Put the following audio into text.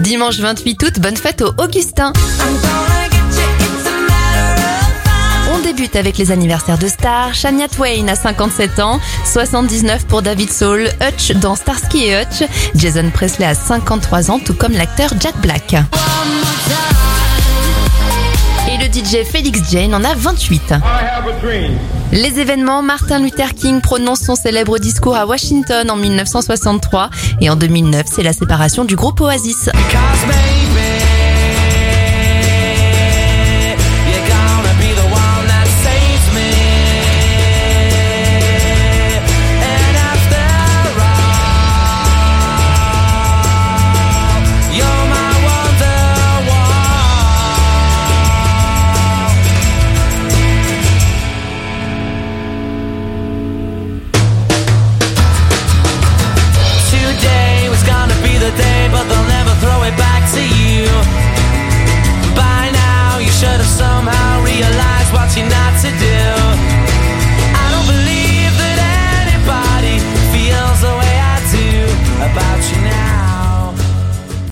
Dimanche 28 août, bonne fête au Augustin. On débute avec les anniversaires de stars. Shania Twain a 57 ans, 79 pour David Soul, Hutch dans Starsky et Hutch. Jason Presley a 53 ans, tout comme l'acteur Jack Black. Et le DJ Felix Jane en a 28. Les événements, Martin Luther King prononce son célèbre discours à Washington en 1963 et en 2009, c'est la séparation du groupe Oasis.